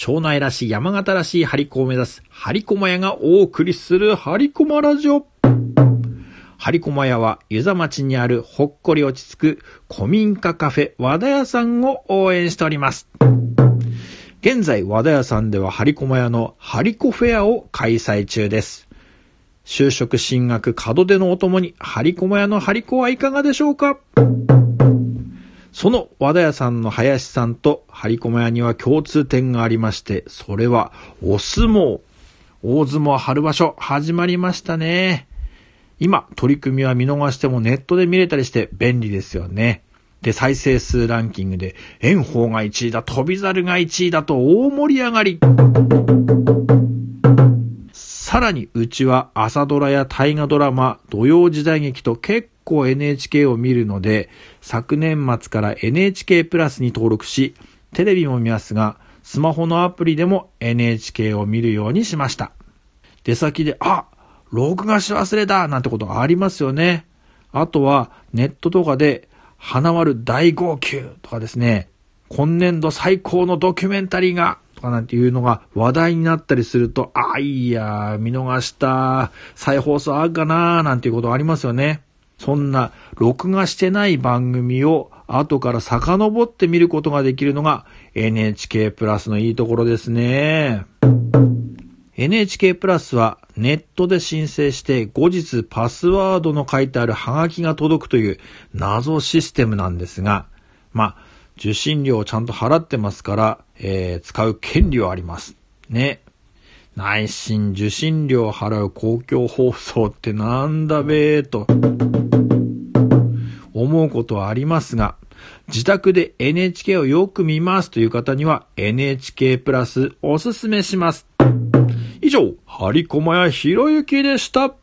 庄内らしい山形らしいハリコを目指すハリコマ屋がお送りするハリコマラジオ。ハリコマ屋は湯座町にあるほっこり落ち着く古民家カフェ和田屋さんを応援しております。現在和田屋さんではハリコマ屋のハリコフェアを開催中です。就職進学門出のお供にハリコマ屋のハリコはいかがでしょうか？その和田屋さんの林さんと張り駒屋には共通点がありまして、それはお相撲。大相撲春場所始まりましたね。今、取り組みは見逃してもネットで見れたりして便利ですよね。で、再生数ランキングで、炎鵬が1位だ、飛び猿が1位だと大盛り上がり。さらに、うちは朝ドラや大河ドラマ、土曜時代劇と結構 NHK を見るので、昨年末から NHK プラスに登録し、テレビも見ますが、スマホのアプリでも NHK を見るようにしました。出先で、あ録画し忘れたなんてことありますよね。あとは、ネットとかで、花割る大号泣とかですね、今年度最高のドキュメンタリーが、とかなんていうのが話題になったりすると、あ、いや、見逃した、再放送あるかななんていうことありますよね。そんな録画してない番組を後から遡って見ることができるのが NHK プラスのいいところですね。NHK プラスはネットで申請して後日パスワードの書いてあるハガキが届くという謎システムなんですが、まあ、受信料をちゃんと払ってますから、えー、使う権利はあります。ね。内心受信料払う公共放送ってなんだべーと思うことはありますが、自宅で NHK をよく見ますという方には NHK プラスおすすめします。以上、張り駒屋ひろゆきでした。